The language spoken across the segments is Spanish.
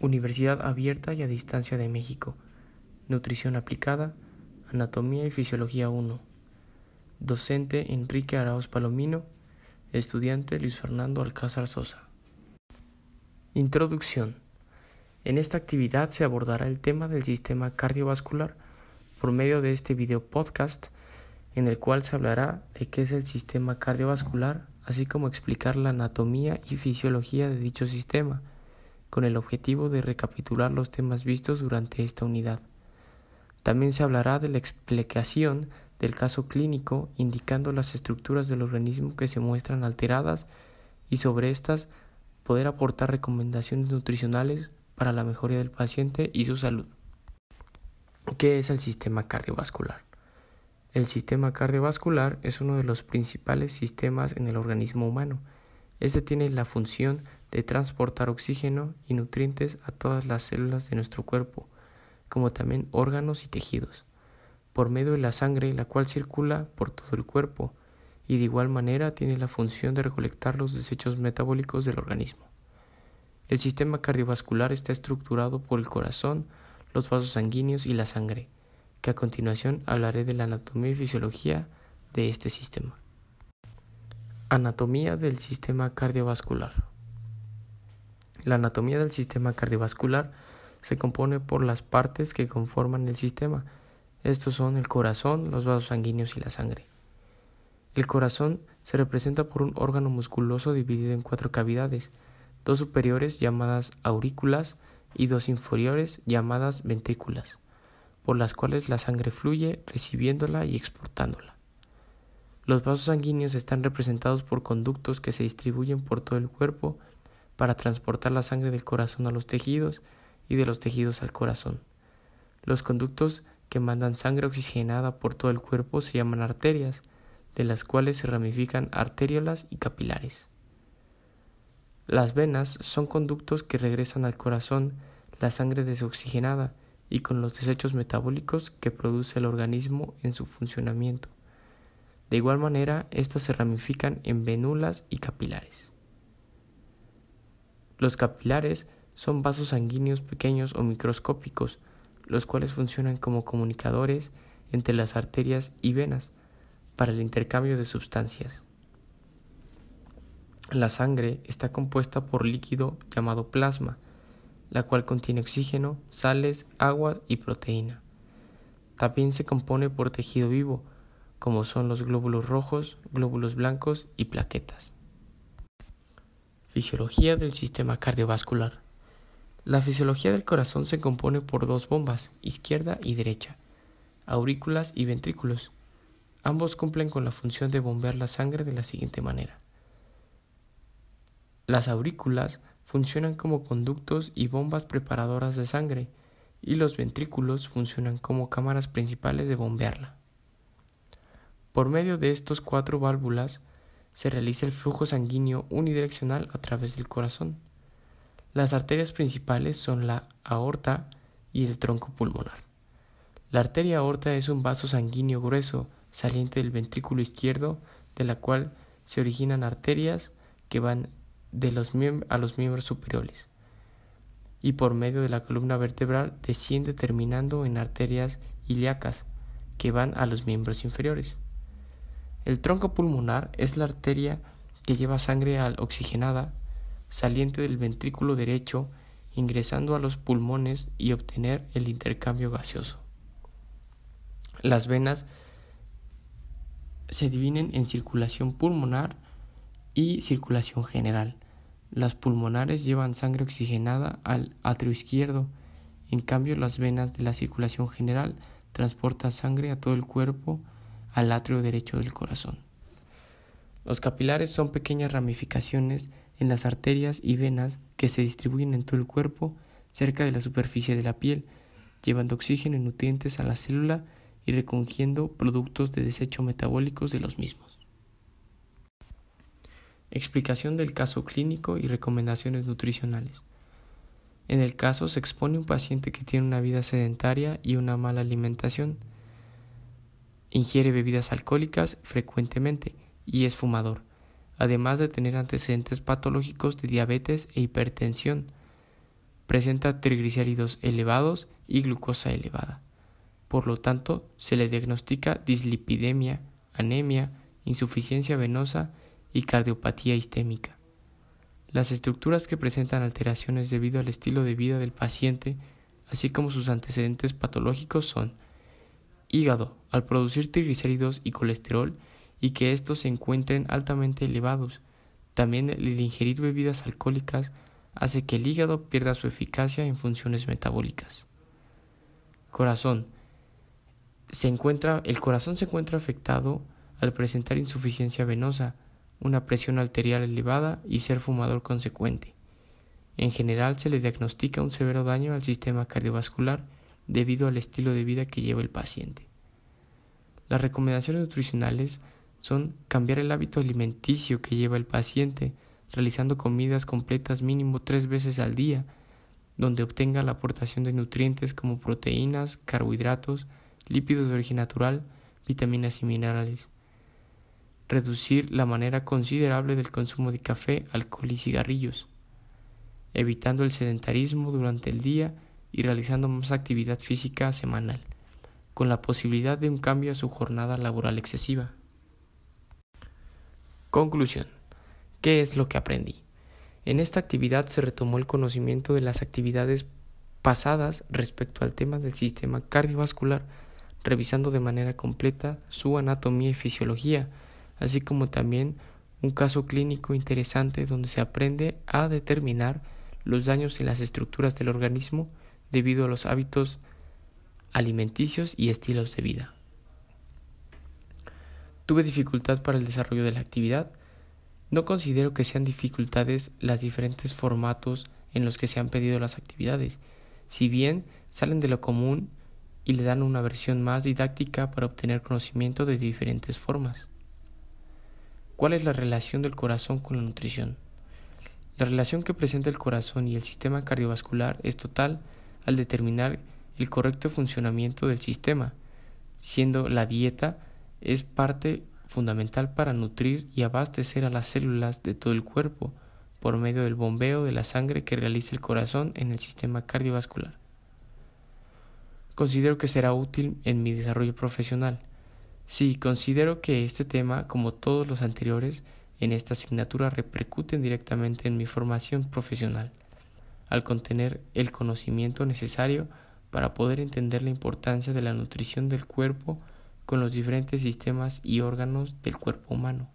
Universidad Abierta y a Distancia de México. Nutrición aplicada. Anatomía y Fisiología 1. Docente Enrique Arauz Palomino. Estudiante Luis Fernando Alcázar Sosa. Introducción. En esta actividad se abordará el tema del sistema cardiovascular por medio de este video podcast en el cual se hablará de qué es el sistema cardiovascular, así como explicar la anatomía y fisiología de dicho sistema con el objetivo de recapitular los temas vistos durante esta unidad. También se hablará de la explicación del caso clínico indicando las estructuras del organismo que se muestran alteradas y sobre estas poder aportar recomendaciones nutricionales para la mejoría del paciente y su salud. ¿Qué es el sistema cardiovascular? El sistema cardiovascular es uno de los principales sistemas en el organismo humano. Este tiene la función de transportar oxígeno y nutrientes a todas las células de nuestro cuerpo, como también órganos y tejidos, por medio de la sangre, la cual circula por todo el cuerpo, y de igual manera tiene la función de recolectar los desechos metabólicos del organismo. El sistema cardiovascular está estructurado por el corazón, los vasos sanguíneos y la sangre, que a continuación hablaré de la anatomía y fisiología de este sistema. Anatomía del sistema cardiovascular. La anatomía del sistema cardiovascular se compone por las partes que conforman el sistema. Estos son el corazón, los vasos sanguíneos y la sangre. El corazón se representa por un órgano musculoso dividido en cuatro cavidades, dos superiores llamadas aurículas y dos inferiores llamadas ventrículas, por las cuales la sangre fluye recibiéndola y exportándola. Los vasos sanguíneos están representados por conductos que se distribuyen por todo el cuerpo para transportar la sangre del corazón a los tejidos y de los tejidos al corazón. Los conductos que mandan sangre oxigenada por todo el cuerpo se llaman arterias, de las cuales se ramifican arteriolas y capilares. Las venas son conductos que regresan al corazón la sangre desoxigenada y con los desechos metabólicos que produce el organismo en su funcionamiento. De igual manera, éstas se ramifican en venulas y capilares. Los capilares son vasos sanguíneos pequeños o microscópicos, los cuales funcionan como comunicadores entre las arterias y venas para el intercambio de sustancias. La sangre está compuesta por líquido llamado plasma, la cual contiene oxígeno, sales, agua y proteína. También se compone por tejido vivo, como son los glóbulos rojos, glóbulos blancos y plaquetas. Fisiología del sistema cardiovascular. La fisiología del corazón se compone por dos bombas, izquierda y derecha, aurículas y ventrículos. Ambos cumplen con la función de bombear la sangre de la siguiente manera. Las aurículas funcionan como conductos y bombas preparadoras de sangre, y los ventrículos funcionan como cámaras principales de bombearla. Por medio de estos cuatro válvulas, se realiza el flujo sanguíneo unidireccional a través del corazón. Las arterias principales son la aorta y el tronco pulmonar. La arteria aorta es un vaso sanguíneo grueso saliente del ventrículo izquierdo, de la cual se originan arterias que van de los a los miembros superiores y por medio de la columna vertebral desciende terminando en arterias ilíacas que van a los miembros inferiores. El tronco pulmonar es la arteria que lleva sangre al oxigenada saliente del ventrículo derecho ingresando a los pulmones y obtener el intercambio gaseoso. Las venas se dividen en circulación pulmonar y circulación general. Las pulmonares llevan sangre oxigenada al atrio izquierdo, en cambio las venas de la circulación general transportan sangre a todo el cuerpo al atrio derecho del corazón. Los capilares son pequeñas ramificaciones en las arterias y venas que se distribuyen en todo el cuerpo cerca de la superficie de la piel, llevando oxígeno y nutrientes a la célula y recogiendo productos de desecho metabólicos de los mismos. Explicación del caso clínico y recomendaciones nutricionales. En el caso se expone un paciente que tiene una vida sedentaria y una mala alimentación, Ingiere bebidas alcohólicas frecuentemente y es fumador, además de tener antecedentes patológicos de diabetes e hipertensión. presenta triglicéridos elevados y glucosa elevada. Por lo tanto, se le diagnostica dislipidemia, anemia, insuficiencia venosa y cardiopatía istémica. Las estructuras que presentan alteraciones debido al estilo de vida del paciente, así como sus antecedentes patológicos son hígado, al producir triglicéridos y colesterol, y que estos se encuentren altamente elevados. También el ingerir bebidas alcohólicas hace que el hígado pierda su eficacia en funciones metabólicas. Corazón. Se encuentra, el corazón se encuentra afectado al presentar insuficiencia venosa, una presión arterial elevada y ser fumador consecuente. En general se le diagnostica un severo daño al sistema cardiovascular debido al estilo de vida que lleva el paciente. Las recomendaciones nutricionales son cambiar el hábito alimenticio que lleva el paciente, realizando comidas completas mínimo tres veces al día, donde obtenga la aportación de nutrientes como proteínas, carbohidratos, lípidos de origen natural, vitaminas y minerales. Reducir la manera considerable del consumo de café, alcohol y cigarrillos, evitando el sedentarismo durante el día y realizando más actividad física semanal, con la posibilidad de un cambio a su jornada laboral excesiva. Conclusión. ¿Qué es lo que aprendí? En esta actividad se retomó el conocimiento de las actividades pasadas respecto al tema del sistema cardiovascular, revisando de manera completa su anatomía y fisiología, así como también un caso clínico interesante donde se aprende a determinar los daños en las estructuras del organismo debido a los hábitos alimenticios y estilos de vida. Tuve dificultad para el desarrollo de la actividad. No considero que sean dificultades las diferentes formatos en los que se han pedido las actividades, si bien salen de lo común y le dan una versión más didáctica para obtener conocimiento de diferentes formas. ¿Cuál es la relación del corazón con la nutrición? La relación que presenta el corazón y el sistema cardiovascular es total al determinar el correcto funcionamiento del sistema, siendo la dieta es parte fundamental para nutrir y abastecer a las células de todo el cuerpo por medio del bombeo de la sangre que realiza el corazón en el sistema cardiovascular. Considero que será útil en mi desarrollo profesional. Sí, considero que este tema, como todos los anteriores, en esta asignatura repercuten directamente en mi formación profesional, al contener el conocimiento necesario para poder entender la importancia de la nutrición del cuerpo con los diferentes sistemas y órganos del cuerpo humano.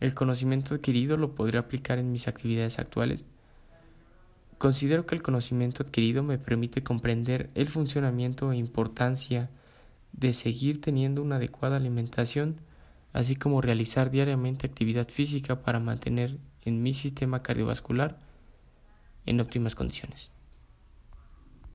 El conocimiento adquirido lo podré aplicar en mis actividades actuales. Considero que el conocimiento adquirido me permite comprender el funcionamiento e importancia de seguir teniendo una adecuada alimentación, así como realizar diariamente actividad física para mantener en mi sistema cardiovascular en óptimas condiciones.